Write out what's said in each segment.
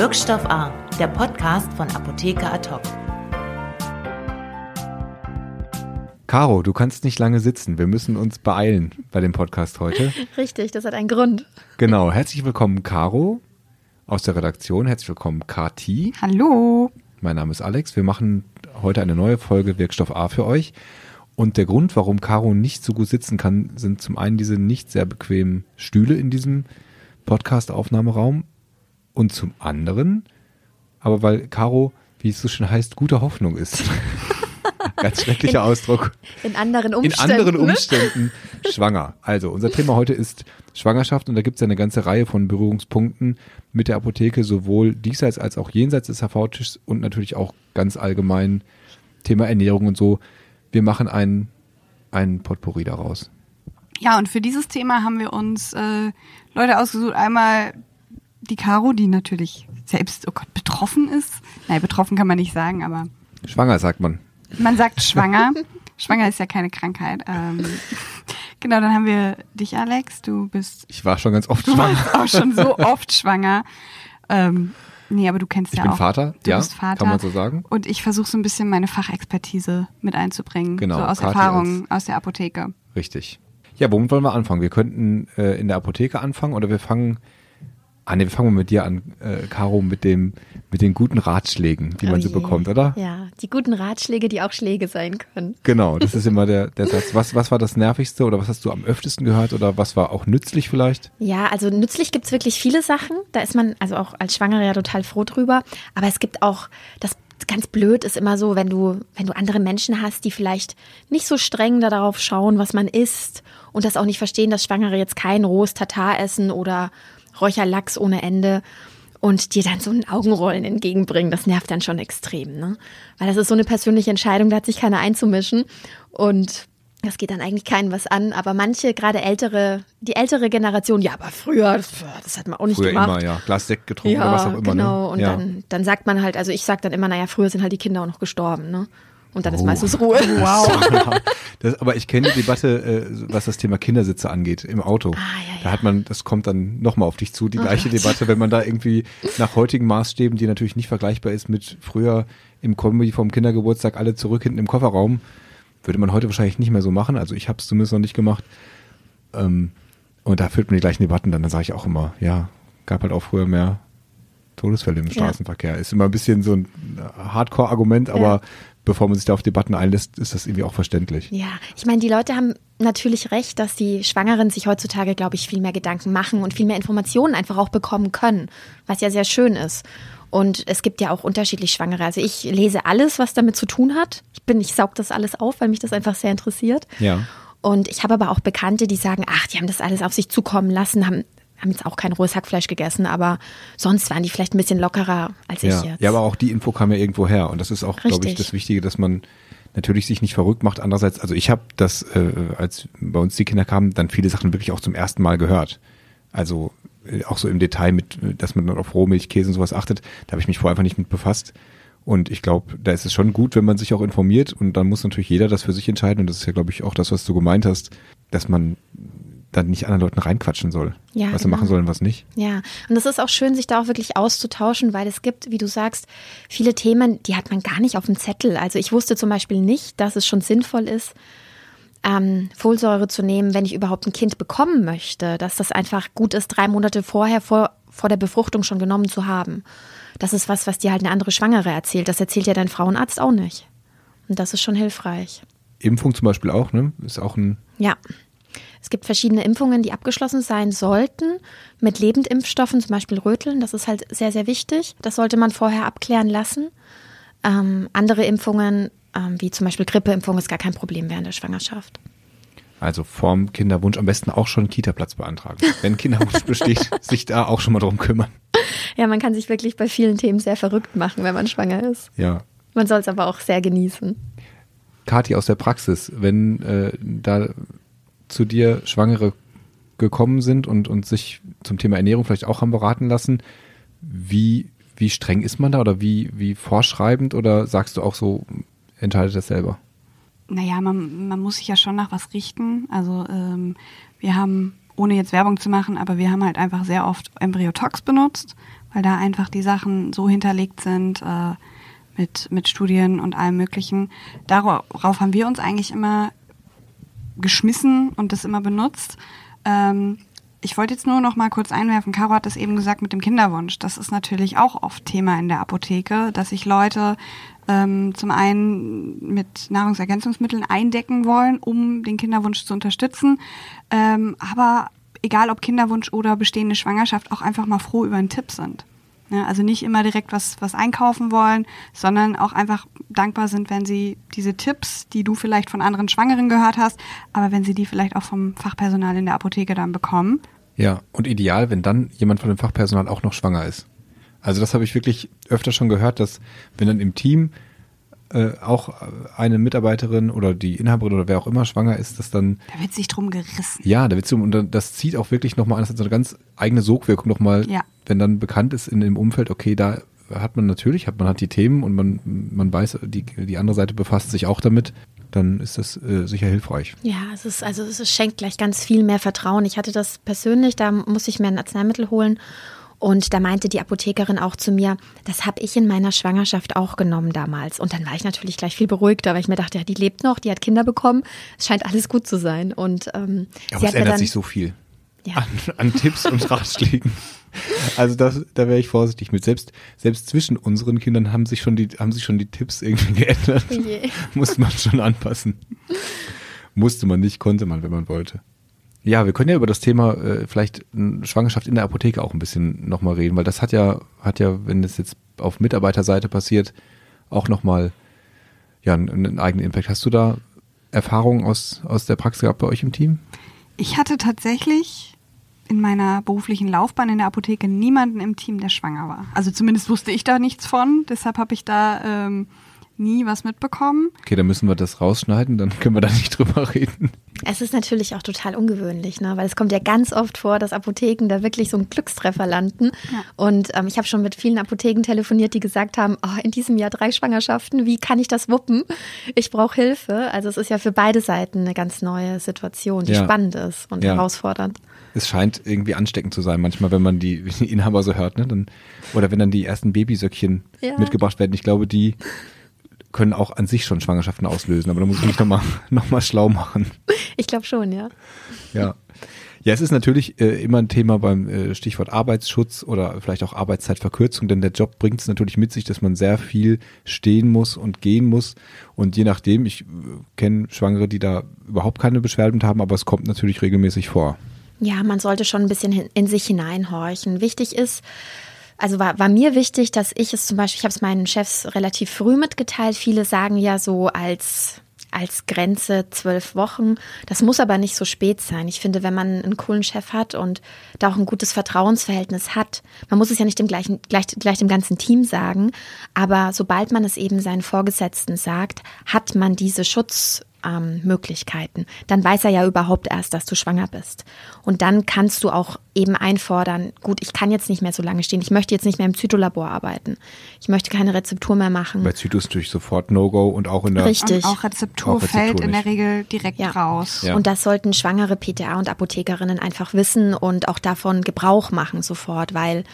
Wirkstoff A, der Podcast von Apotheker Ad Caro, du kannst nicht lange sitzen. Wir müssen uns beeilen bei dem Podcast heute. Richtig, das hat einen Grund. Genau. Herzlich willkommen, Caro aus der Redaktion. Herzlich willkommen, Kati. Hallo. Mein Name ist Alex. Wir machen heute eine neue Folge Wirkstoff A für euch. Und der Grund, warum Caro nicht so gut sitzen kann, sind zum einen diese nicht sehr bequemen Stühle in diesem Podcast-Aufnahmeraum und zum anderen, aber weil Caro, wie es so schön heißt, guter Hoffnung ist. Ganz schrecklicher in, Ausdruck. In anderen Umständen. In anderen Umständen schwanger. Also, unser Thema heute ist Schwangerschaft und da gibt es ja eine ganze Reihe von Berührungspunkten mit der Apotheke, sowohl diesseits als auch jenseits des HV-Tischs und natürlich auch ganz allgemein Thema Ernährung und so. Wir machen ein, ein Potpourri daraus. Ja, und für dieses Thema haben wir uns äh, Leute ausgesucht. Einmal die Caro, die natürlich selbst, oh Gott, betroffen ist. Nein, betroffen kann man nicht sagen, aber. Schwanger sagt man. Man sagt schwanger. schwanger ist ja keine Krankheit. Ähm, genau, dann haben wir dich, Alex. Du bist. Ich war schon ganz oft du schwanger. Warst auch schon so oft schwanger. Ähm, nee, aber du kennst ich ja bin auch. Vater, du ja, bist Vater. kann man so sagen. Und ich versuche so ein bisschen meine Fachexpertise mit einzubringen. Genau. So aus Kathi Erfahrung aus der Apotheke. Richtig. Ja, womit wollen wir anfangen? Wir könnten äh, in der Apotheke anfangen oder wir fangen Ah ne, wir fangen mal mit dir an, äh, Caro, mit dem, mit den guten Ratschlägen, die Oh man so je. bekommt, oder? Ja, die guten Ratschläge, die auch Schläge sein können. Genau, das ist immer der, der Satz. Was, was war das Nervigste oder was hast du am öftesten gehört oder was war auch nützlich vielleicht? Ja, also nützlich gibt's wirklich viele Sachen. Da ist man also auch als Schwangere ja total froh drüber. Aber es gibt auch, das ganz blöd ist immer so, wenn du, wenn du andere Menschen hast, die vielleicht nicht so streng darauf schauen, was man isst und das auch nicht verstehen, dass Schwangere jetzt kein rohes Tatar essen oder Räucherlachs ohne Ende und dir dann so ein Augenrollen entgegenbringen, das nervt dann schon extrem, ne? Weil das ist so eine persönliche Entscheidung, da hat sich keiner einzumischen und das geht dann eigentlich keinen was an, aber manche, gerade ältere, die ältere Generation, ja, aber früher, das, das hat man auch nicht Früher gemacht. immer, ja. Glas Sekt getrunken ja, oder was auch immer. genau. Ne? Und ja. dann, dann sagt man halt, also ich sag dann immer, naja, früher sind halt die Kinder auch noch gestorben, ne? Und dann ist Oh. meistens Ruhe. Wow. Das, aber ich kenne die Debatte, äh, was das Thema Kindersitze angeht, im Auto. Ah, ja, Da ja. hat man, das kommt dann nochmal auf dich zu, die Oh gleiche Gott. Debatte, wenn man da irgendwie nach heutigen Maßstäben, die natürlich nicht vergleichbar ist mit früher im Kombi vom Kindergeburtstag alle zurück hinten im Kofferraum, würde man heute wahrscheinlich nicht mehr so machen. Also ich habe es zumindest noch nicht gemacht. Ähm, und da führt man die gleichen Debatten dann. Dann sage ich auch immer, ja, gab halt auch früher mehr Todesfälle im Ja. Straßenverkehr. Ist immer ein bisschen so ein Hardcore-Argument, aber Ja. Bevor man sich da auf Debatten einlässt, ist das irgendwie auch verständlich. Ja, ich meine, die Leute haben natürlich recht, dass die Schwangeren sich heutzutage, glaube ich, viel mehr Gedanken machen und viel mehr Informationen einfach auch bekommen können, was ja sehr schön ist. Und es gibt ja auch unterschiedlich Schwangere. Also ich lese alles, was damit zu tun hat. Ich bin, ich saug das alles auf, weil mich das einfach sehr interessiert. Ja. Und ich habe aber auch Bekannte, die sagen, ach, die haben das alles auf sich zukommen lassen, haben, haben jetzt auch kein rohes Hackfleisch gegessen, aber sonst waren die vielleicht ein bisschen lockerer als Ja. ich jetzt. ja, aber auch die Info kam ja irgendwo her. Und das ist auch, glaube ich, das Wichtige, dass man natürlich sich nicht verrückt macht. Andererseits, also ich habe das, äh, als bei uns die Kinder kamen, dann viele Sachen wirklich auch zum ersten Mal gehört. Also äh, auch so im Detail mit, dass man dann auf Rohmilch, Käse und sowas achtet. Da habe ich mich vorher einfach nicht mit befasst. Und ich glaube, da ist es schon gut, wenn man sich auch informiert. Und dann muss natürlich jeder das für sich entscheiden. Und das ist ja, glaube ich, auch das, was du gemeint hast, dass man dann nicht anderen Leuten reinquatschen soll. Ja, was sie genau. machen sollen, was nicht. Ja, und es ist auch schön, sich da auch wirklich auszutauschen, weil es gibt, wie du sagst, viele Themen, die hat man gar nicht auf dem Zettel. Also ich wusste zum Beispiel nicht, dass es schon sinnvoll ist, ähm, Folsäure zu nehmen, wenn ich überhaupt ein Kind bekommen möchte, dass das einfach gut ist, drei Monate vorher, vor, vor der Befruchtung schon genommen zu haben. Das ist was, was dir halt eine andere Schwangere erzählt. Das erzählt ja dein Frauenarzt auch nicht. Und das ist schon hilfreich. Impfung zum Beispiel auch, ne? Ist auch ein Ja. Es gibt verschiedene Impfungen, die abgeschlossen sein sollten mit Lebendimpfstoffen, zum Beispiel Röteln. Das ist halt sehr, sehr wichtig. Das sollte man vorher abklären lassen. Ähm, andere Impfungen, ähm, wie zum Beispiel Grippeimpfung, ist gar kein Problem während der Schwangerschaft. Also vorm Kinderwunsch am besten auch schon einen Kita-Platz beantragen. Wenn Kinderwunsch besteht, sich da auch schon mal drum kümmern. Ja, man kann sich wirklich bei vielen Themen sehr verrückt machen, wenn man schwanger ist. Ja. Man soll es aber auch sehr genießen. Kathi aus der Praxis, wenn äh, da zu dir Schwangere gekommen sind und, und sich zum Thema Ernährung vielleicht auch haben beraten lassen, wie, wie streng ist man da oder wie, wie vorschreibend oder sagst du auch so, entscheidet das selber? Naja, man, man muss sich ja schon nach was richten. Also ähm, wir haben, ohne jetzt Werbung zu machen, aber wir haben halt einfach sehr oft Embryotox benutzt, weil da einfach die Sachen so hinterlegt sind äh, mit, mit Studien und allem Möglichen. Darauf haben wir uns eigentlich immer geschmissen und das immer benutzt. Ähm, ich wollte jetzt nur noch mal kurz einwerfen, Caro hat das eben gesagt mit dem Kinderwunsch. Das ist natürlich auch oft Thema in der Apotheke, dass sich Leute ähm, zum einen mit Nahrungsergänzungsmitteln eindecken wollen, um den Kinderwunsch zu unterstützen, ähm, aber egal ob Kinderwunsch oder bestehende Schwangerschaft, auch einfach mal froh über einen Tipp sind. Ja, also nicht immer direkt was, was einkaufen wollen, sondern auch einfach dankbar sind, wenn sie diese Tipps, die du vielleicht von anderen Schwangeren gehört hast, aber wenn sie die vielleicht auch vom Fachpersonal in der Apotheke dann bekommen. Ja, und ideal, wenn dann jemand von dem Fachpersonal auch noch schwanger ist. Also das habe ich wirklich öfter schon gehört, dass wenn dann im Team äh, auch eine Mitarbeiterin oder die Inhaberin oder wer auch immer schwanger ist, dass dann. Da wird sich drum gerissen. Ja, da wird sich und das zieht auch wirklich nochmal an, das hat so eine ganz eigene Sogwirkung nochmal, ja. wenn dann bekannt ist in dem Umfeld, okay, da hat man natürlich, hat man hat die Themen und man, man weiß, die, die andere Seite befasst sich auch damit, dann ist das äh, sicher hilfreich. Ja, es ist, also es schenkt gleich ganz viel mehr Vertrauen. Ich hatte das persönlich, da muss ich mir ein Arzneimittel holen und da meinte die Apothekerin auch zu mir, das habe ich in meiner Schwangerschaft auch genommen damals. Und dann war ich natürlich gleich viel beruhigter, weil ich mir dachte, ja, die lebt noch, die hat Kinder bekommen, es scheint alles gut zu sein. Und ähm, Aber es ändert dann, sich so viel ja. an, an Tipps und Ratschlägen. Also das, da wäre ich vorsichtig mit. Selbst, selbst zwischen unseren Kindern haben sich schon die, haben sich schon die Tipps irgendwie geändert. Oh Muss man schon anpassen. Musste man nicht, konnte man, wenn man wollte. Ja, wir können ja über das Thema äh, vielleicht Schwangerschaft in der Apotheke auch ein bisschen nochmal reden, weil das hat ja, hat ja, wenn es jetzt auf Mitarbeiterseite passiert, auch nochmal ja, einen, einen eigenen Impact. Hast du da Erfahrungen aus, aus der Praxis gehabt bei euch im Team? Ich hatte tatsächlich in meiner beruflichen Laufbahn in der Apotheke niemanden im Team, der schwanger war. Also zumindest wusste ich da nichts von. Deshalb habe ich da ähm, nie was mitbekommen. Okay, dann müssen wir das rausschneiden, dann können wir da nicht drüber reden. Es ist natürlich auch total ungewöhnlich, ne? weil es kommt ja ganz oft vor, dass Apotheken da wirklich so einen Glückstreffer landen. Ja. Und ähm, ich habe schon mit vielen Apotheken telefoniert, die gesagt haben, oh, in diesem Jahr drei Schwangerschaften, wie kann ich das wuppen? Ich brauche Hilfe. Also es ist ja für beide Seiten eine ganz neue Situation, die ja. spannend ist und ja. herausfordernd. Es scheint irgendwie ansteckend zu sein, manchmal, wenn man die, die Inhaber so hört, ne? Dann, oder wenn dann die ersten Babysöckchen mitgebracht werden. Ich glaube, die können auch an sich schon Schwangerschaften auslösen, aber da muss ich mich nochmal noch mal schlau machen. Ich glaube schon, ja. Ja. Ja, es ist natürlich äh, immer ein Thema beim äh, Stichwort Arbeitsschutz oder vielleicht auch Arbeitszeitverkürzung, denn der Job bringt es natürlich mit sich, dass man sehr viel stehen muss und gehen muss. Und je nachdem, ich äh, kenne Schwangere, die da überhaupt keine Beschwerden haben, aber es kommt natürlich regelmäßig vor. Ja, man sollte schon ein bisschen in sich hineinhorchen. Wichtig ist, also war, war mir wichtig, dass ich es zum Beispiel, ich habe es meinen Chefs relativ früh mitgeteilt. Viele sagen ja so als als Grenze zwölf Wochen. Das muss aber nicht so spät sein. Ich finde, wenn man einen coolen Chef hat und da auch ein gutes Vertrauensverhältnis hat, man muss es ja nicht dem gleichen, gleich, gleich dem ganzen Team sagen, aber sobald man es eben seinen Vorgesetzten sagt, hat man diese Schutz, ähm, Möglichkeiten. Dann weiß er ja überhaupt erst, dass du schwanger bist. Und dann kannst du auch eben einfordern, gut, ich kann jetzt nicht mehr so lange stehen, ich möchte jetzt nicht mehr im Zytolabor arbeiten. Ich möchte keine Rezeptur mehr machen. Bei Zyto ist natürlich sofort No-Go und auch in der Richtig. Und auch Rezeptur, auch Rezeptur fällt nicht. in der Regel direkt ja. raus. Ja. Und das sollten schwangere PTA und Apothekerinnen einfach wissen und auch davon Gebrauch machen sofort, weil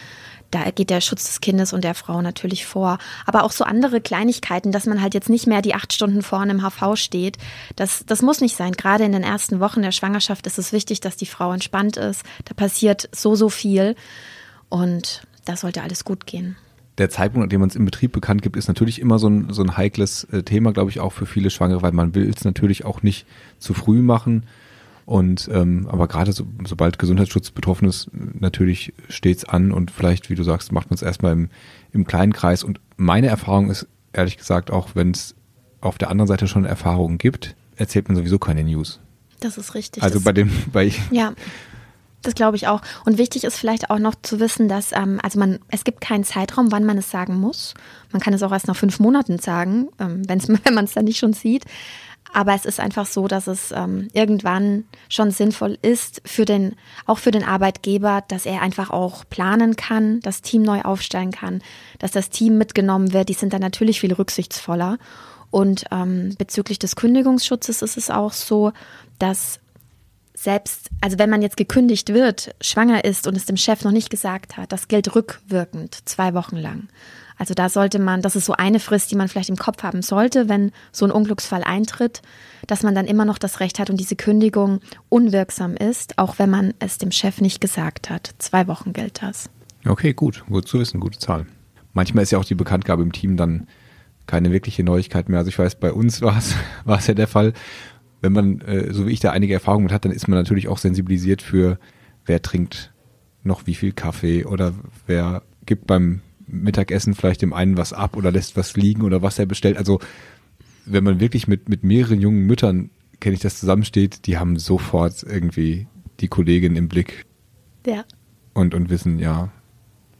da geht der Schutz des Kindes und der Frau natürlich vor. Aber auch so andere Kleinigkeiten, dass man halt jetzt nicht mehr die acht Stunden vorne im HV steht. Das, das muss nicht sein. Gerade in den ersten Wochen der Schwangerschaft ist es wichtig, dass die Frau entspannt ist. Da passiert so, so viel. Und da sollte alles gut gehen. Der Zeitpunkt, an dem man es im Betrieb bekannt gibt, ist natürlich immer so ein, so ein heikles äh, Thema, glaube ich, auch für viele Schwangere, weil man will es natürlich auch nicht zu früh machen. Und ähm, aber gerade so, sobald Gesundheitsschutz betroffen ist, natürlich steht's an und vielleicht, wie du sagst, macht man es erstmal im, im kleinen Kreis. Und meine Erfahrung ist, ehrlich gesagt, auch wenn es auf der anderen Seite schon Erfahrungen gibt, erzählt man sowieso keine News. Das ist richtig. Also bei dem, bei ja. Das glaube ich auch. Und wichtig ist vielleicht auch noch zu wissen, dass ähm, also man es gibt keinen Zeitraum, wann man es sagen muss. Man kann es auch erst nach fünf Monaten sagen, ähm, wenn's, wenn man es dann nicht schon sieht. Aber es ist einfach so, dass es ähm, irgendwann schon sinnvoll ist für den, auch für den Arbeitgeber, dass er einfach auch planen kann, das Team neu aufstellen kann, dass das Team mitgenommen wird. Die sind dann natürlich viel selbst, also wenn man jetzt gekündigt wird, schwanger ist und es dem Chef noch nicht gesagt hat, das gilt rückwirkend zwei Wochen lang. Also da sollte man, das ist so eine Frist, die man vielleicht im Kopf haben sollte, wenn so ein Unglücksfall eintritt, dass man dann immer noch das Recht hat und diese Kündigung unwirksam ist, auch wenn man es dem Chef nicht gesagt hat. Zwei Wochen gilt das. Okay, gut, gut zu wissen, gute Zahl. Manchmal ist ja auch die Bekanntgabe im Team dann keine wirkliche Neuigkeit mehr. Also ich weiß, bei uns war es, war es ja der Fall. Wenn man, äh, so wie ich da einige Erfahrungen mit hat, dann ist man natürlich auch sensibilisiert für, wer trinkt noch wie viel Kaffee oder wer gibt beim Mittagessen vielleicht dem einen was ab oder lässt was liegen oder was er bestellt. Also wenn man wirklich mit, mit mehreren jungen Müttern, kenne ich das, zusammensteht, die haben sofort irgendwie die Kollegin im Blick. Ja. Und, und wissen, ja,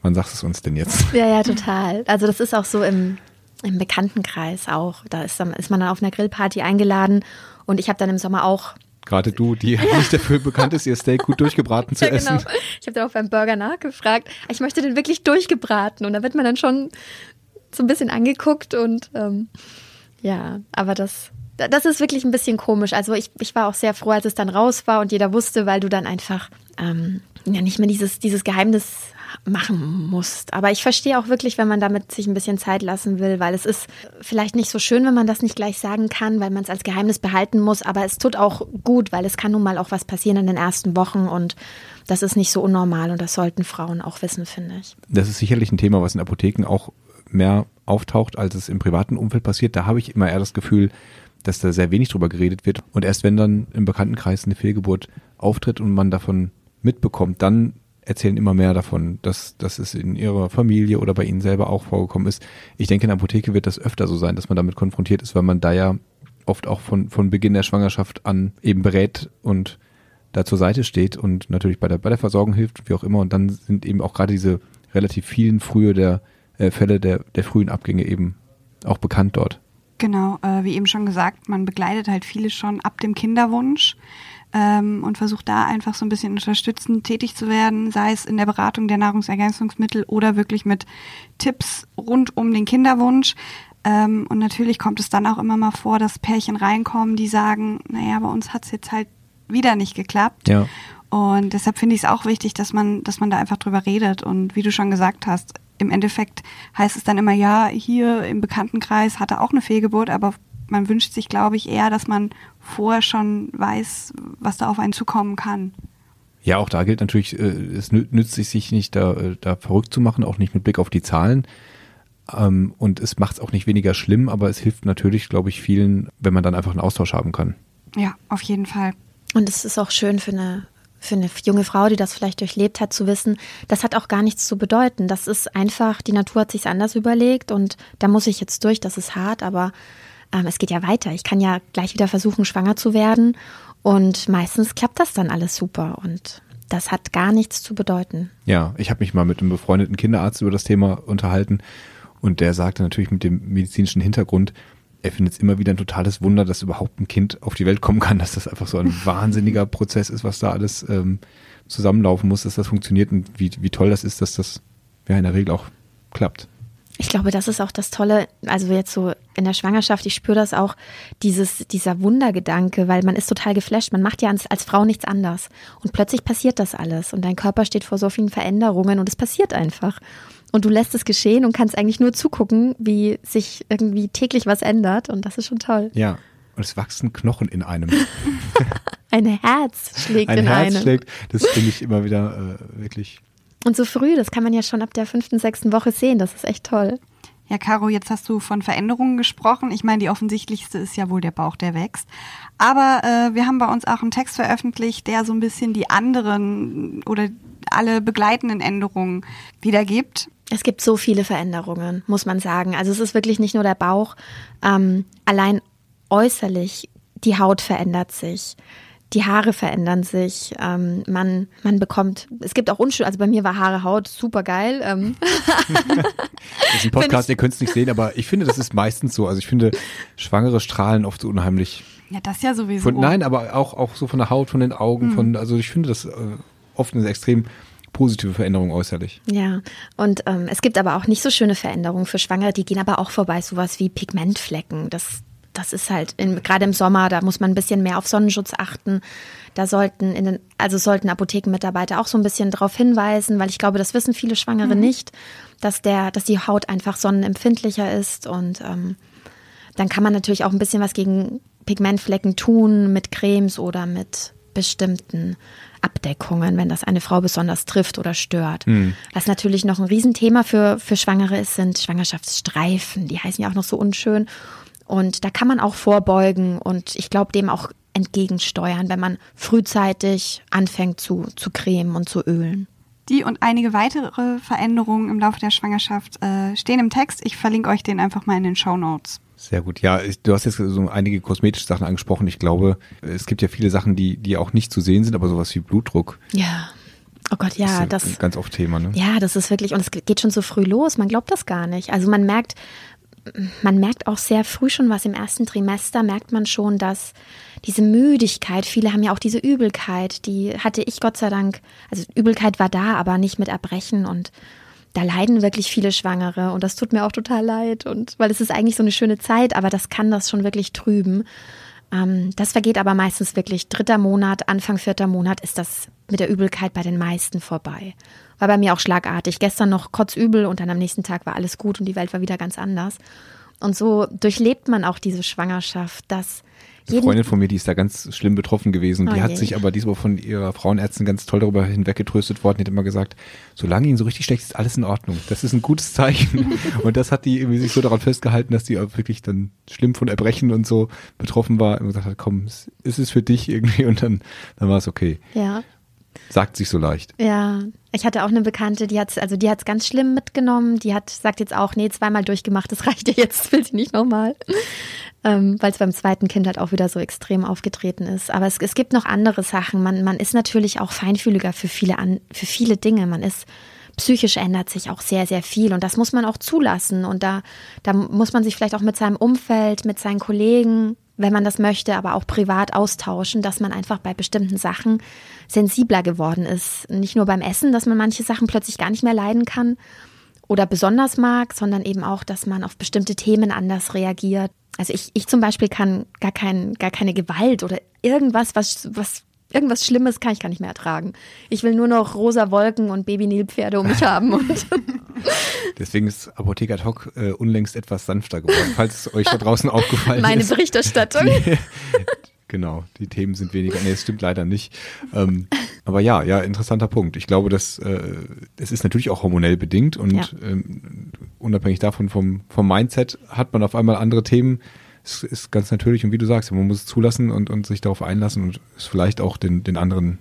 wann sagst es uns denn jetzt? Ja, ja, total. Also das ist auch so im, im Bekanntenkreis auch. Da ist, dann, ist man dann auf einer Grillparty eingeladen und ich habe dann im Sommer auch Gerade du, die ja. nicht dafür bekannt ist, ihr Steak gut durchgebraten zu ja, genau. essen. Ich habe dann auch beim Burger nachgefragt. Ich möchte den wirklich durchgebraten. Und da wird man dann schon so ein bisschen angeguckt und ähm, ja, aber das, das ist wirklich ein bisschen komisch. Also ich, ich war auch sehr froh, als es dann raus war und jeder wusste, weil du dann einfach ähm, ja nicht mehr dieses, dieses Geheimnis machen musst. Aber ich verstehe auch wirklich, wenn man damit sich ein bisschen Zeit lassen will, weil es ist vielleicht nicht so schön, wenn man das nicht gleich sagen kann, weil man es als Geheimnis behalten muss. Aber es tut auch gut, weil es kann nun mal auch was passieren in den ersten Wochen und das ist nicht so unnormal und das sollten Frauen auch wissen, finde ich. Das ist sicherlich ein Thema, was in Apotheken auch mehr auftaucht, als es im privaten Umfeld passiert. Da habe ich immer eher das Gefühl, dass da sehr wenig drüber geredet wird. Und erst wenn dann im Bekanntenkreis eine Fehlgeburt auftritt und man davon mitbekommt, dann erzählen immer mehr davon, dass, dass es in ihrer Familie oder bei ihnen selber auch vorgekommen ist. Ich denke, in der Apotheke wird das öfter so sein, dass man damit konfrontiert ist, weil man da ja oft auch von, von Beginn der Schwangerschaft an eben berät und da zur Seite steht und natürlich bei der, bei der Versorgung hilft, wie auch immer. Und dann sind eben auch gerade diese relativ vielen frühe der äh, Fälle der, der frühen Abgänge eben auch bekannt dort. Genau, äh, wie eben schon gesagt, man begleitet halt viele schon ab dem Kinderwunsch ähm, und versucht da einfach so ein bisschen unterstützend tätig zu werden, sei es in der Beratung der Nahrungsergänzungsmittel oder wirklich mit Tipps rund um den Kinderwunsch. Ähm, und natürlich kommt es dann auch immer mal vor, dass Pärchen reinkommen, die sagen, naja, bei uns hat es jetzt halt wieder nicht geklappt. Ja. Und deshalb finde ich es auch wichtig, dass man, dass man da einfach drüber redet. Und wie du schon gesagt hast, im Endeffekt heißt es dann immer, ja, hier im Bekanntenkreis hatte auch eine Fehlgeburt, aber man wünscht sich, glaube ich, eher, dass man vorher schon weiß, was da auf einen zukommen kann. Ja, auch da gilt natürlich, äh, es nützt sich nicht, da, äh, da verrückt zu machen, auch nicht mit Blick auf die Zahlen. Ähm, und es macht es auch nicht weniger schlimm, aber es hilft natürlich, glaube ich, vielen, wenn man dann einfach einen Austausch haben kann. Ja, auf jeden Fall. Und es ist auch schön für eine, für eine junge Frau, die das vielleicht durchlebt hat, zu wissen, das hat auch gar nichts zu bedeuten. Das ist einfach, die Natur hat sich anders überlegt und da muss ich jetzt durch, das ist hart, aber ähm, es geht ja weiter. Ich kann ja gleich wieder versuchen, schwanger zu werden. Und meistens klappt das dann alles super. Und das hat gar nichts zu bedeuten. Ja, ich habe mich mal mit einem befreundeten Kinderarzt über das Thema unterhalten. Und der sagte natürlich mit dem medizinischen Hintergrund, er findet es immer wieder ein totales Wunder, dass überhaupt ein Kind auf die Welt kommen kann, dass das einfach so ein wahnsinniger Prozess ist, was da alles ähm, zusammenlaufen muss, dass das funktioniert und wie, wie toll das ist, dass das ja in der Regel auch klappt. Ich glaube, das ist auch das Tolle, also jetzt so in der Schwangerschaft, ich spüre das auch, dieses, dieser Wundergedanke, weil man ist total geflasht. Man macht ja als, als Frau nichts anders. Und plötzlich passiert das alles. Und dein Körper steht vor so vielen Veränderungen und es passiert einfach. Und du lässt es geschehen und kannst eigentlich nur zugucken, wie sich irgendwie täglich was ändert. Und das ist schon toll. Ja. Und es wachsen Knochen in einem. Ein Herz schlägt Ein in Herz einem. schlägt. Das finde ich immer wieder äh, wirklich und so früh, das kann man ja schon ab der fünften, sechsten Woche sehen. Das ist echt toll. Ja, Caro, jetzt hast du von Veränderungen gesprochen. Ich meine, die offensichtlichste ist ja wohl der Bauch, der wächst. Aber äh, wir haben bei uns auch einen Text veröffentlicht, der so ein bisschen die anderen oder alle begleitenden Änderungen wiedergibt. Es gibt so viele Veränderungen, muss man sagen. Also es ist wirklich nicht nur der Bauch. Ähm, allein äußerlich, die Haut verändert sich die Haare verändern sich, ähm, man, man bekommt, es gibt auch unschön, also bei mir war Haare, Haut super geil. Ähm. das ist ein Podcast, ihr könnt es nicht sehen, aber ich finde, das ist meistens so. Also ich finde, Schwangere strahlen oft so unheimlich. Ja, das ja sowieso. Von, nein, aber auch, auch so von der Haut, von den Augen, mhm. von, also ich finde das äh, oft eine extrem positive Veränderung äußerlich. Ja, und ähm, es gibt aber auch nicht so schöne Veränderungen für Schwangere, die gehen aber auch vorbei, sowas wie Pigmentflecken. Das das ist halt gerade im Sommer, da muss man ein bisschen mehr auf Sonnenschutz achten. Da sollten in den, also sollten Apothekenmitarbeiter auch so ein bisschen darauf hinweisen, weil ich glaube, das wissen viele Schwangere mhm. nicht, dass der, dass die Haut einfach sonnenempfindlicher ist und ähm, dann kann man natürlich auch ein bisschen was gegen Pigmentflecken tun mit Cremes oder mit bestimmten Abdeckungen, wenn das eine Frau besonders trifft oder stört. Mhm. Was natürlich noch ein Riesenthema für, für Schwangere ist, sind Schwangerschaftsstreifen. Die heißen ja auch noch so unschön. Und da kann man auch vorbeugen und ich glaube dem auch entgegensteuern, wenn man frühzeitig anfängt zu, zu cremen und zu ölen. Die und einige weitere Veränderungen im Laufe der Schwangerschaft äh, stehen im Text. Ich verlinke euch den einfach mal in den Show Notes. Sehr gut. Ja, du hast jetzt so einige kosmetische Sachen angesprochen. Ich glaube, es gibt ja viele Sachen, die, die auch nicht zu sehen sind, aber sowas wie Blutdruck. Ja. Oh Gott, ja, das ist das ganz oft Thema, ne? Ja, das ist wirklich und es geht schon so früh los. Man glaubt das gar nicht. Also man merkt, man merkt auch sehr früh schon was im ersten Trimester merkt man schon, dass diese Müdigkeit, viele haben ja auch diese Übelkeit, die hatte ich Gott sei Dank. Also Übelkeit war da, aber nicht mit Erbrechen und da leiden wirklich viele Schwangere und das tut mir auch total leid und weil es ist eigentlich so eine schöne Zeit, aber das kann das schon wirklich trüben. Ähm, das vergeht aber meistens wirklich dritter Monat, Anfang vierter Monat ist das mit der Übelkeit bei den meisten vorbei. War bei mir auch schlagartig. Gestern noch kotzübel und dann am nächsten Tag war alles gut und die Welt war wieder ganz anders. Und so durchlebt man auch diese Schwangerschaft, dass eine Freundin von mir, die ist da ganz schlimm betroffen gewesen. Oh die hat sich aber diesmal von ihrer Frauenärztin ganz toll darüber hinweggetröstet worden. Die hat immer gesagt, solange ihnen so richtig schlecht ist, alles in Ordnung. Das ist ein gutes Zeichen. und das hat die irgendwie sich so daran festgehalten, dass die auch wirklich dann schlimm von Erbrechen und so betroffen war und gesagt hat, komm, es ist für dich irgendwie und dann, dann war es okay. Ja. Sagt sich so leicht. Ja, ich hatte auch eine Bekannte, die hat also es ganz schlimm mitgenommen. Die hat sagt jetzt auch, nee, zweimal durchgemacht, das reicht ja jetzt, will sie nicht nochmal. Ähm, Weil es beim zweiten Kind halt auch wieder so extrem aufgetreten ist. Aber es, es gibt noch andere Sachen. Man, man ist natürlich auch feinfühliger für viele, an, für viele Dinge. Man ist psychisch ändert sich auch sehr, sehr viel und das muss man auch zulassen. Und da, da muss man sich vielleicht auch mit seinem Umfeld, mit seinen Kollegen wenn man das möchte, aber auch privat austauschen, dass man einfach bei bestimmten Sachen sensibler geworden ist. Nicht nur beim Essen, dass man manche Sachen plötzlich gar nicht mehr leiden kann oder besonders mag, sondern eben auch, dass man auf bestimmte Themen anders reagiert. Also ich, ich zum Beispiel kann gar, kein, gar keine Gewalt oder irgendwas, was, was Irgendwas Schlimmes kann ich gar nicht mehr ertragen. Ich will nur noch rosa Wolken und Baby-Nilpferde um mich haben. Und Deswegen ist Apotheker Talk äh, unlängst etwas sanfter geworden, falls es euch da draußen aufgefallen Meine ist. Meine Berichterstattung. Die, genau, die Themen sind weniger. Nee, das stimmt leider nicht. Ähm, aber ja, ja, interessanter Punkt. Ich glaube, dass äh, es ist natürlich auch hormonell bedingt und ja. ähm, unabhängig davon vom, vom Mindset hat man auf einmal andere Themen ist, ist ganz natürlich und wie du sagst, man muss es zulassen und, und sich darauf einlassen und es vielleicht auch den, den anderen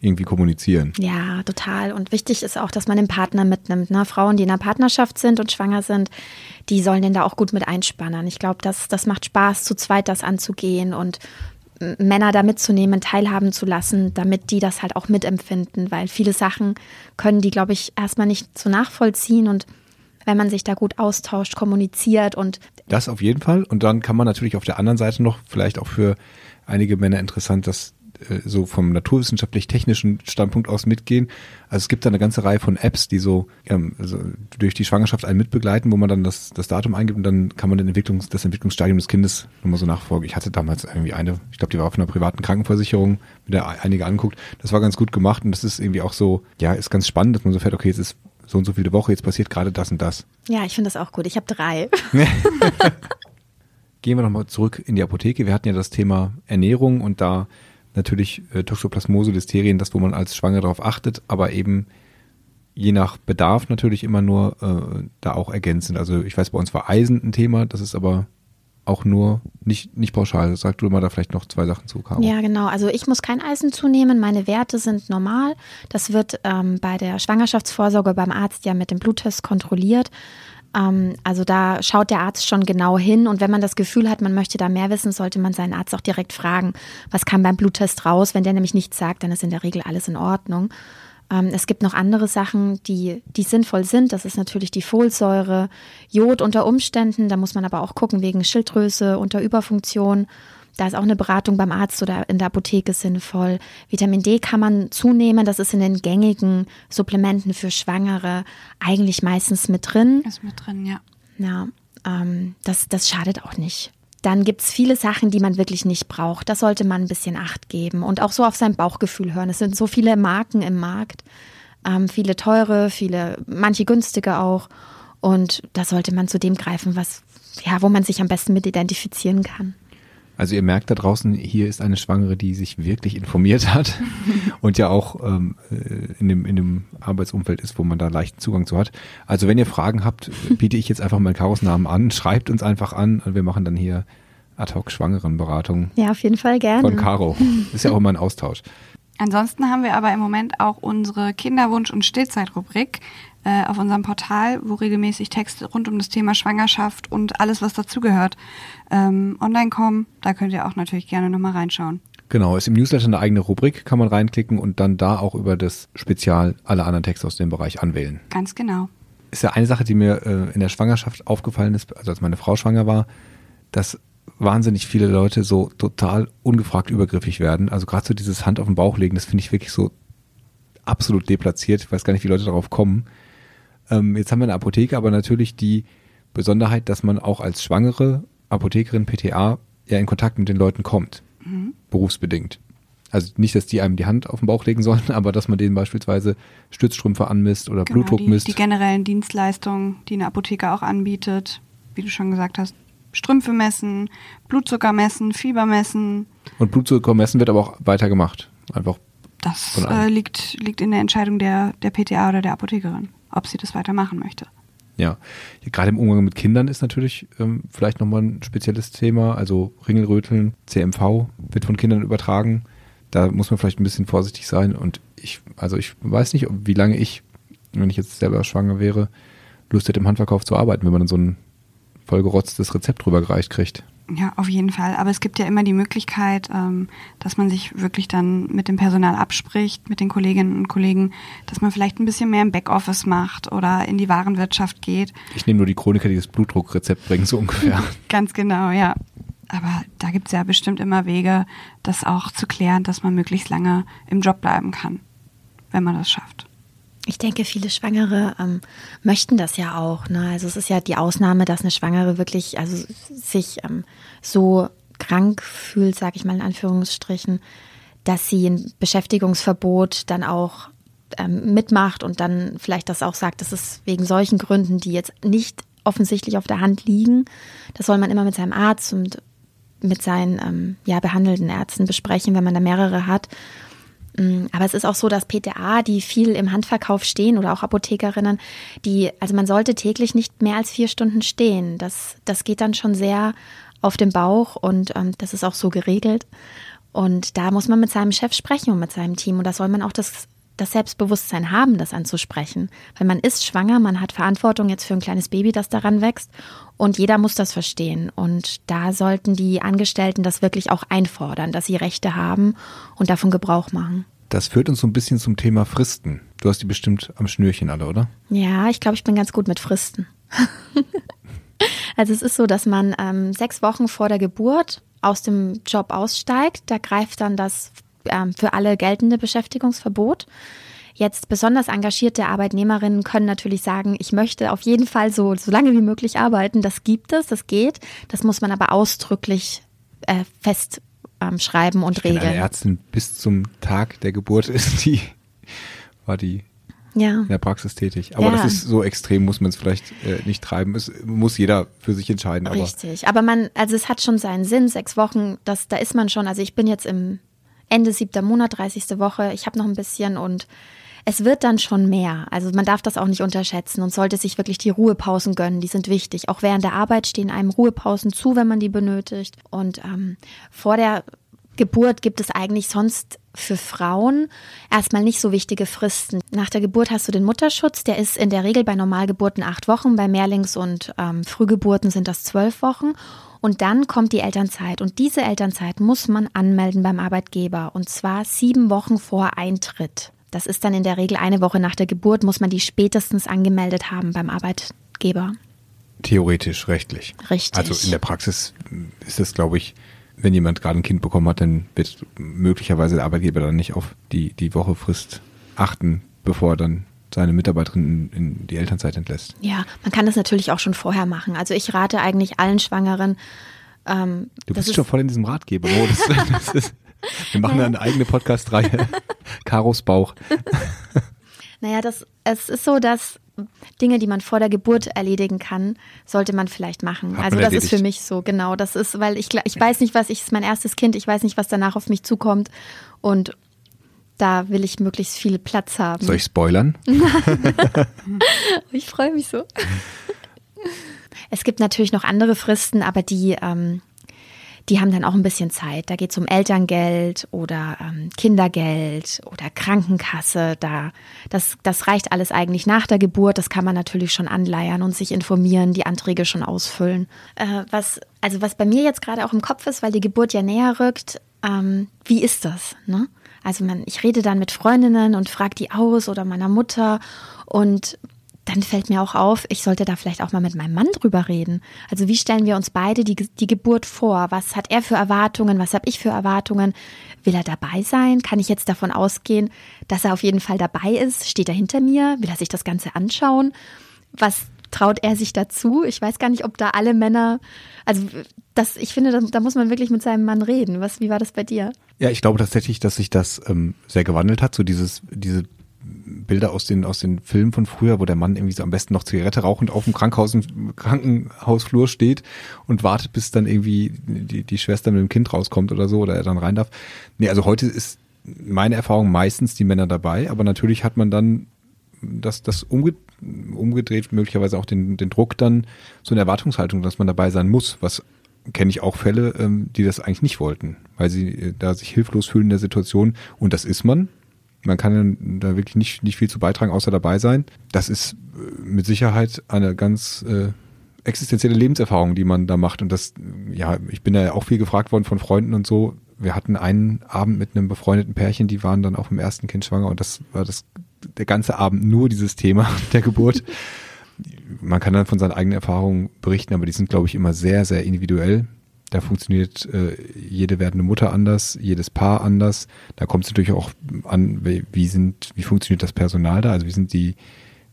irgendwie kommunizieren. Ja, total. Und wichtig ist auch, dass man den Partner mitnimmt. Ne? Frauen, die in einer Partnerschaft sind und schwanger sind, die sollen den da auch gut mit einspannen. Ich glaube, das, das macht Spaß, zu zweit das anzugehen und Männer da mitzunehmen, teilhaben zu lassen, damit die das halt auch mitempfinden, weil viele Sachen können die, glaube ich, erstmal nicht so nachvollziehen und wenn man sich da gut austauscht, kommuniziert und das auf jeden Fall. Und dann kann man natürlich auf der anderen Seite noch vielleicht auch für einige Männer interessant, dass äh, so vom naturwissenschaftlich-technischen Standpunkt aus mitgehen. Also es gibt da eine ganze Reihe von Apps, die so, ähm, so durch die Schwangerschaft einen mitbegleiten, wo man dann das, das Datum eingibt und dann kann man den Entwicklungs-, das Entwicklungsstadium des Kindes nochmal so nachfolgen. Ich hatte damals irgendwie eine, ich glaube, die war auf einer privaten Krankenversicherung, mit der einige anguckt. Das war ganz gut gemacht und das ist irgendwie auch so, ja, ist ganz spannend, dass man so fährt, okay, jetzt ist so und so viele Woche, jetzt passiert gerade das und das. Ja, ich finde das auch gut. Ich habe drei. Gehen wir nochmal zurück in die Apotheke. Wir hatten ja das Thema Ernährung und da natürlich äh, Toxoplasmose, Listerien, das, wo man als Schwanger darauf achtet, aber eben je nach Bedarf natürlich immer nur äh, da auch ergänzend. Also ich weiß, bei uns war Eisen ein Thema, das ist aber auch nur nicht, nicht pauschal. Sag du mal da vielleicht noch zwei Sachen zu, Caro. Ja, genau. Also ich muss kein Eisen zunehmen. Meine Werte sind normal. Das wird ähm, bei der Schwangerschaftsvorsorge beim Arzt ja mit dem Bluttest kontrolliert. Ähm, also da schaut der Arzt schon genau hin. Und wenn man das Gefühl hat, man möchte da mehr wissen, sollte man seinen Arzt auch direkt fragen, was kam beim Bluttest raus. Wenn der nämlich nichts sagt, dann ist in der Regel alles in Ordnung. Ähm, es gibt noch andere Sachen, die, die sinnvoll sind. Das ist natürlich die Folsäure, Jod unter Umständen. Da muss man aber auch gucken wegen Schilddrüse unter Überfunktion. Da ist auch eine Beratung beim Arzt oder in der Apotheke sinnvoll. Vitamin D kann man zunehmen. Das ist in den gängigen Supplementen für Schwangere eigentlich meistens mit drin. Ist mit drin, ja. Ja, ähm, das, das schadet auch nicht. Dann gibt's viele Sachen, die man wirklich nicht braucht. Da sollte man ein bisschen Acht geben und auch so auf sein Bauchgefühl hören. Es sind so viele Marken im Markt, ähm, viele teure, viele, manche günstige auch. Und da sollte man zu dem greifen, was, ja, wo man sich am besten mit identifizieren kann. Also ihr merkt da draußen, hier ist eine Schwangere, die sich wirklich informiert hat und ja auch ähm, äh, in, dem, in dem Arbeitsumfeld ist, wo man da leichten Zugang zu hat. Also wenn ihr Fragen habt, biete ich jetzt einfach meinen Karos-Namen an, schreibt uns einfach an und wir machen dann hier ad-hoc Schwangerenberatung Ja, auf jeden Fall gerne. von Caro. Ist ja auch immer ein Austausch. Ansonsten haben wir aber im Moment auch unsere Kinderwunsch- und Stillzeitrubrik äh, auf unserem Portal, wo regelmäßig Texte rund um das Thema Schwangerschaft und alles, was dazugehört, ähm, online kommen. Da könnt ihr auch natürlich gerne nochmal reinschauen. Genau, ist im Newsletter eine eigene Rubrik, kann man reinklicken und dann da auch über das Spezial alle anderen Texte aus dem Bereich anwählen. Ganz genau. ist ja eine Sache, die mir äh, in der Schwangerschaft aufgefallen ist, also als meine Frau schwanger war, dass wahnsinnig viele Leute so total ungefragt übergriffig werden. Also gerade so dieses Hand auf den Bauch legen, das finde ich wirklich so absolut deplatziert. Ich weiß gar nicht, wie Leute darauf kommen. Ähm, jetzt haben wir eine Apotheke, aber natürlich die Besonderheit, dass man auch als schwangere Apothekerin PTA ja in Kontakt mit den Leuten kommt, berufsbedingt. Also nicht, dass die einem die Hand auf den Bauch legen sollen, aber dass man denen beispielsweise Stützstrümpfe anmisst oder Blutdruck Genau, die, misst. die generellen Dienstleistungen, die eine Apotheke auch anbietet, wie du schon gesagt hast. Strümpfe messen, Blutzucker messen, Fieber messen. Und Blutzucker messen wird aber auch weiter gemacht. Einfach Das äh, liegt, liegt in der Entscheidung der, der PTA oder der Apothekerin, ob sie das weitermachen möchte. Ja, gerade im Umgang mit Kindern ist natürlich ähm, vielleicht nochmal ein spezielles Thema. Also Ringelröteln, CMV wird von Kindern übertragen. Da muss man vielleicht ein bisschen vorsichtig sein. Und ich, also ich weiß nicht, wie lange ich, wenn ich jetzt selber schwanger wäre, Lust hätte im Handverkauf zu arbeiten, wenn man dann so ein vollgerotztes Rezept rübergereicht kriegt. Ja, auf jeden Fall. Aber es gibt ja immer die Möglichkeit, ähm, dass man sich wirklich dann mit dem Personal abspricht, mit den Kolleginnen und Kollegen, dass man vielleicht ein bisschen mehr im Backoffice macht oder in die Warenwirtschaft geht. Ich nehme nur die Chroniker, die das Blutdruckrezept bringen, so ungefähr. Ganz genau, ja. Aber da gibt's ja bestimmt immer Wege, das auch zu klären, dass man möglichst lange im Job bleiben kann, wenn man das schafft. Ich denke, viele Schwangere ähm, möchten das ja auch. Ne? Also es ist ja die Ausnahme, dass eine Schwangere wirklich also sich ähm, so krank fühlt, sage ich mal in Anführungsstrichen, dass sie ein Beschäftigungsverbot dann auch ähm, mitmacht und dann vielleicht das auch sagt, das ist wegen solchen Gründen, die jetzt nicht offensichtlich auf der Hand liegen. Das soll man immer mit seinem Arzt und mit seinen ähm, ja, behandelnden Ärzten besprechen, wenn man da mehrere hat. Mm, Aber es ist auch so, dass PTA, die viel im Handverkauf stehen oder auch Apothekerinnen, die, also man sollte täglich nicht mehr als vier Stunden stehen. Das, das geht dann schon sehr auf den Bauch und ähm, das ist auch so geregelt. Und da muss man mit seinem Chef sprechen und mit seinem Team. Und da soll man auch das, das Selbstbewusstsein haben, das anzusprechen. Weil man ist schwanger, man hat Verantwortung jetzt für ein kleines Baby, das daran wächst. Und jeder muss das verstehen. Und da sollten die Angestellten das wirklich auch einfordern, dass sie Rechte haben und davon Gebrauch machen. Das führt uns so ein bisschen zum Thema Fristen. Du hast die bestimmt am Schnürchen alle, oder? Ja, ich glaube, ich bin ganz gut mit Fristen. also es ist so, dass man ähm, sechs Wochen vor der Geburt aus dem Job aussteigt. Da greift dann das ähm, für alle geltende Beschäftigungsverbot. Jetzt besonders engagierte Arbeitnehmerinnen können natürlich sagen, ich möchte auf jeden Fall so, so lange wie möglich arbeiten. Das gibt es, das geht. Das muss man aber ausdrücklich äh, fest ähm, und Ich kenne eine regeln. Ärztin bis zum Tag der Geburt ist die, war die Ja. in der Praxis tätig. Aber Ja. das ist so extrem, muss man es vielleicht äh, nicht treiben. Es muss jeder für sich entscheiden. Aber Richtig, aber man, also es hat schon seinen Sinn, sechs Wochen, das, da ist man schon, also ich bin jetzt im Ende siebter Monat, 30. Woche, ich habe noch ein bisschen und es wird dann schon mehr. Also man darf das auch nicht unterschätzen und sollte sich wirklich die Ruhepausen gönnen, die sind wichtig. Auch während der Arbeit stehen einem Ruhepausen zu, wenn man die benötigt. Und ähm, vor der Geburt gibt es eigentlich sonst für Frauen erstmal nicht so wichtige Fristen. Nach der Geburt hast du den Mutterschutz, der ist in der Regel bei Normalgeburten acht Wochen, bei Mehrlings- und ähm, Frühgeburten sind das zwölf Wochen. Und dann kommt die Elternzeit. Und diese Elternzeit muss man anmelden beim Arbeitgeber. Und zwar sieben Wochen vor Eintritt. Das ist dann in der Regel eine Woche nach der Geburt, muss man die spätestens angemeldet haben beim Arbeitgeber. theoretisch, rechtlich. Richtig. Also in der Praxis ist das, glaube ich, wenn jemand gerade ein Kind bekommen hat, dann wird möglicherweise der Arbeitgeber dann nicht auf die, die Wochefrist achten, bevor er dann seine Mitarbeiterin in, die Elternzeit entlässt. Ja, man kann das natürlich auch schon vorher machen. Also ich rate eigentlich allen Schwangeren, Ähm, Du bist ist- schon voll in diesem Ratgebermodus. Ist- Wir machen eine eigene Podcast-Reihe. Karos Bauch. Naja, das, es ist so, dass Dinge, die man vor der Geburt erledigen kann, sollte man vielleicht machen. Hat also das ist erledigt. für mich so, genau. Das ist, weil ich, ich weiß nicht, was ich, ist mein erstes Kind, ich weiß nicht, was danach auf mich zukommt. Und da will ich möglichst viel Platz haben. Soll ich spoilern? Ich freue mich so. Es gibt natürlich noch andere Fristen, aber die, ähm, die haben dann auch ein bisschen Zeit. Da geht es um Elterngeld oder ähm, Kindergeld oder Krankenkasse. Da, das, das reicht alles eigentlich nach der Geburt. Das kann man natürlich schon anleiern und sich informieren, die Anträge schon ausfüllen. Äh, was, also was bei mir jetzt gerade auch im Kopf ist, weil die Geburt ja näher rückt, ähm, wie ist das? Ne? Also man, ich rede dann mit Freundinnen und frage die aus oder meiner Mutter und dann fällt mir auch auf, ich sollte da vielleicht auch mal mit meinem Mann drüber reden. Also wie stellen wir uns beide die, die Geburt vor? Was hat er für Erwartungen? Was habe ich für Erwartungen? Will er dabei sein? Kann ich jetzt davon ausgehen, dass er auf jeden Fall dabei ist? Steht er hinter mir? Will er sich das Ganze anschauen? Was traut er sich dazu? Ich weiß gar nicht, ob da alle Männer, also das, ich finde, da, da muss man wirklich mit seinem Mann reden. Was, wie war das bei dir? Ja, ich glaube tatsächlich, dass sich das ähm, sehr gewandelt hat. So dieses, diese Bilder aus den, aus den Filmen von früher, wo der Mann irgendwie so am besten noch Zigarette rauchend auf dem Krankenhaus, Krankenhausflur steht und wartet, bis dann irgendwie die, die Schwester mit dem Kind rauskommt oder so oder er dann rein darf. Nee, also heute ist meine Erfahrung meistens die Männer dabei, aber natürlich hat man dann das, das umge umgedreht, möglicherweise auch den, den Druck dann, so eine Erwartungshaltung, dass man dabei sein muss, was kenne ich auch Fälle, ähm, die das eigentlich nicht wollten, weil sie äh, da sich hilflos fühlen in der Situation und das ist man. Man kann da wirklich nicht, nicht viel zu beitragen, außer dabei sein. Das ist äh, mit Sicherheit eine ganz äh, existenzielle Lebenserfahrung, die man da macht. Und das, ja, ich bin da ja auch viel gefragt worden von Freunden und so. Wir hatten einen Abend mit einem befreundeten Pärchen, die waren dann auch im ersten Kind schwanger und das war das der ganze Abend nur dieses Thema der Geburt. Man kann dann von seinen eigenen Erfahrungen berichten, aber die sind, glaube ich, immer sehr, sehr individuell. Da funktioniert äh, jede werdende Mutter anders, jedes Paar anders. Da kommt es natürlich auch an, wie, sind, wie funktioniert das Personal da? Also wie sind die,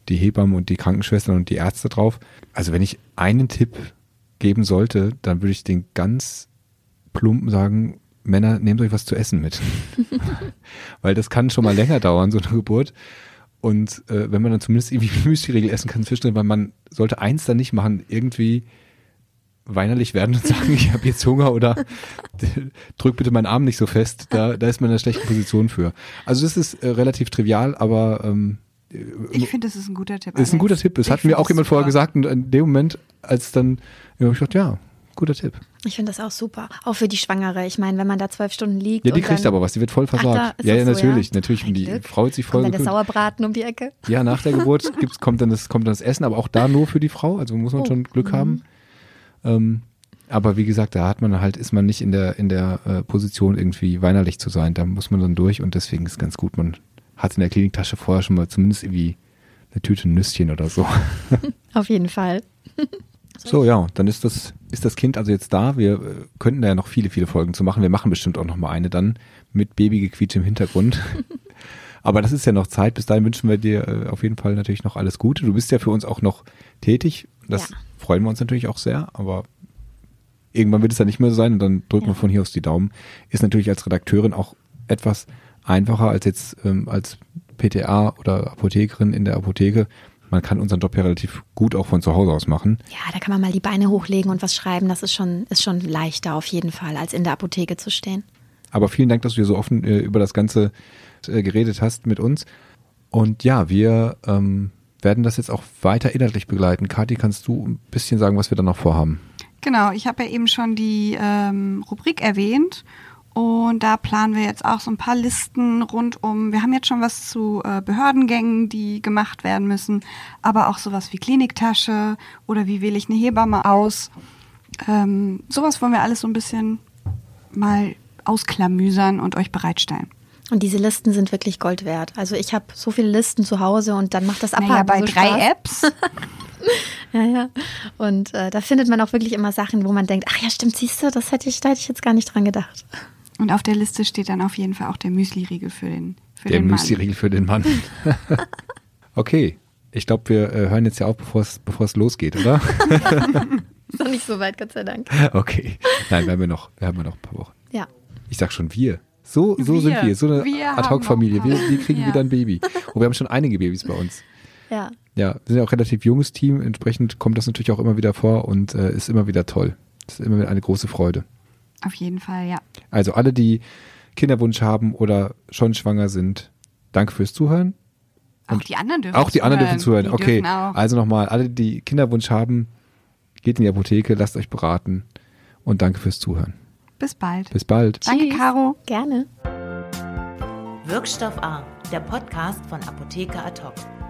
die Hebammen und die Krankenschwestern und die Ärzte drauf? Also wenn ich einen Tipp geben sollte, dann würde ich den ganz plumpen sagen, Männer, nehmt euch was zu essen mit. Weil das kann schon mal länger dauern, so eine Geburt. Und äh, wenn man dann zumindest irgendwie Müsli-Riegel essen kann zwischendrin, weil man sollte eins dann nicht machen, irgendwie weinerlich werden und sagen, ich habe jetzt Hunger oder drück bitte meinen Arm nicht so fest. Da, da ist man in einer schlechten Position für. Also das ist äh, relativ trivial, aber ähm, Ich finde, das ist ein guter Tipp. ist ein guter Tipp. Das Ich hat mir auch das jemand vorher super. gesagt und in dem Moment, als dann, ja, hab ich gedacht, ja, guter Tipp. Ich finde das auch super. Auch für die Schwangere. Ich meine, wenn man da zwölf Stunden liegt. Ja, die kriegt aber was, die wird voll Ach, versorgt. ist ja, ja, das so, natürlich, ja? natürlich. Ein die Glück. Frau hat sich voll Kommt dann der. Sauerbraten um die Ecke. Ja, nach der Geburt gibt's, kommt, dann das, kommt dann das Essen, aber auch da nur für die Frau. Also muss man Oh, schon Glück haben. Ähm, aber wie gesagt, da hat man halt, ist man nicht in der, in der äh, Position, irgendwie weinerlich zu sein. Da muss man dann durch und deswegen ist ganz gut, man hat in der Kliniktasche vorher schon mal zumindest irgendwie eine Tüte Nüsschen oder so. Auf jeden Fall. So, ja, dann ist das, ist das Kind also jetzt da. Wir äh, könnten da ja noch viele, viele Folgen zu machen. Wir machen bestimmt auch noch mal eine dann mit Babygequietsch im Hintergrund. Aber das ist ja noch Zeit. Bis dahin wünschen wir dir äh, auf jeden Fall natürlich noch alles Gute. Du bist ja für uns auch noch tätig. Das Ja. freuen wir uns natürlich auch sehr. Aber irgendwann wird es dann nicht mehr so sein und dann drücken Ja. wir von hier aus die Daumen. Ist natürlich als Redakteurin auch etwas einfacher als jetzt ähm, als PTA oder Apothekerin in der Apotheke. Man kann unseren Job ja relativ gut auch von zu Hause aus machen. Ja, da kann man mal die Beine hochlegen und was schreiben. Das ist schon, ist schon leichter auf jeden Fall, als in der Apotheke zu stehen. Aber vielen Dank, dass du hier so offen äh, über das Ganze äh, geredet hast mit uns. Und ja, wir ähm, werden das jetzt auch weiter inhaltlich begleiten. Kathi, kannst du ein bisschen sagen, was wir da noch vorhaben? Genau, ich habe ja eben schon die ähm, Rubrik erwähnt und da planen wir jetzt auch so ein paar Listen rund um, wir haben jetzt schon was zu äh, Behördengängen, die gemacht werden müssen, aber auch sowas wie Kliniktasche oder wie wähle ich eine Hebamme aus. Ähm, sowas wollen wir alles so ein bisschen mal ausklamüsern und euch bereitstellen. Und diese Listen sind wirklich Gold wert. Also ich habe so viele Listen zu Hause und dann macht das Abhaken Naja, bei so drei Spaß. Apps. Ja, ja. Und äh, da findet man auch wirklich immer Sachen, wo man denkt, ach ja, stimmt, siehst du, das hätte ich, da hätte ich jetzt gar nicht dran gedacht. Und auf der Liste steht dann auf jeden Fall auch der Müsli-Riegel für den, für Der den Mann. Müsli-Riegel für den Mann. okay, ich glaube, wir äh, hören jetzt ja auf, bevor es bevor es losgeht, oder? noch nicht so weit, Gott sei Dank. Okay. Nein, wir haben ja noch, wir haben ja noch ein paar Wochen. Ja. Ich sag schon wir. So, so Wir. sind wir. So eine Ad-Hoc-Familie. Wir, wir kriegen Ja. wieder ein Baby. Und wir haben schon einige Babys bei uns. Ja. Ja, wir sind ja auch ein relativ junges Team. Entsprechend kommt das natürlich auch immer wieder vor und äh, ist immer wieder toll. ist immer wieder eine große Freude. Auf jeden Fall, ja. Also alle, die Kinderwunsch haben oder schon schwanger sind, danke fürs Zuhören. Auch Und die anderen dürfen Auch die anderen dürfen zuhören. Die Okay, Dürfen auch. also nochmal, alle, die Kinderwunsch haben, geht in die Apotheke, lasst euch beraten und danke fürs Zuhören. Bis bald. Bis bald. Danke, Tschüss. Caro. Gerne. Wirkstoff A, der Podcast von Apotheker Ad hoc.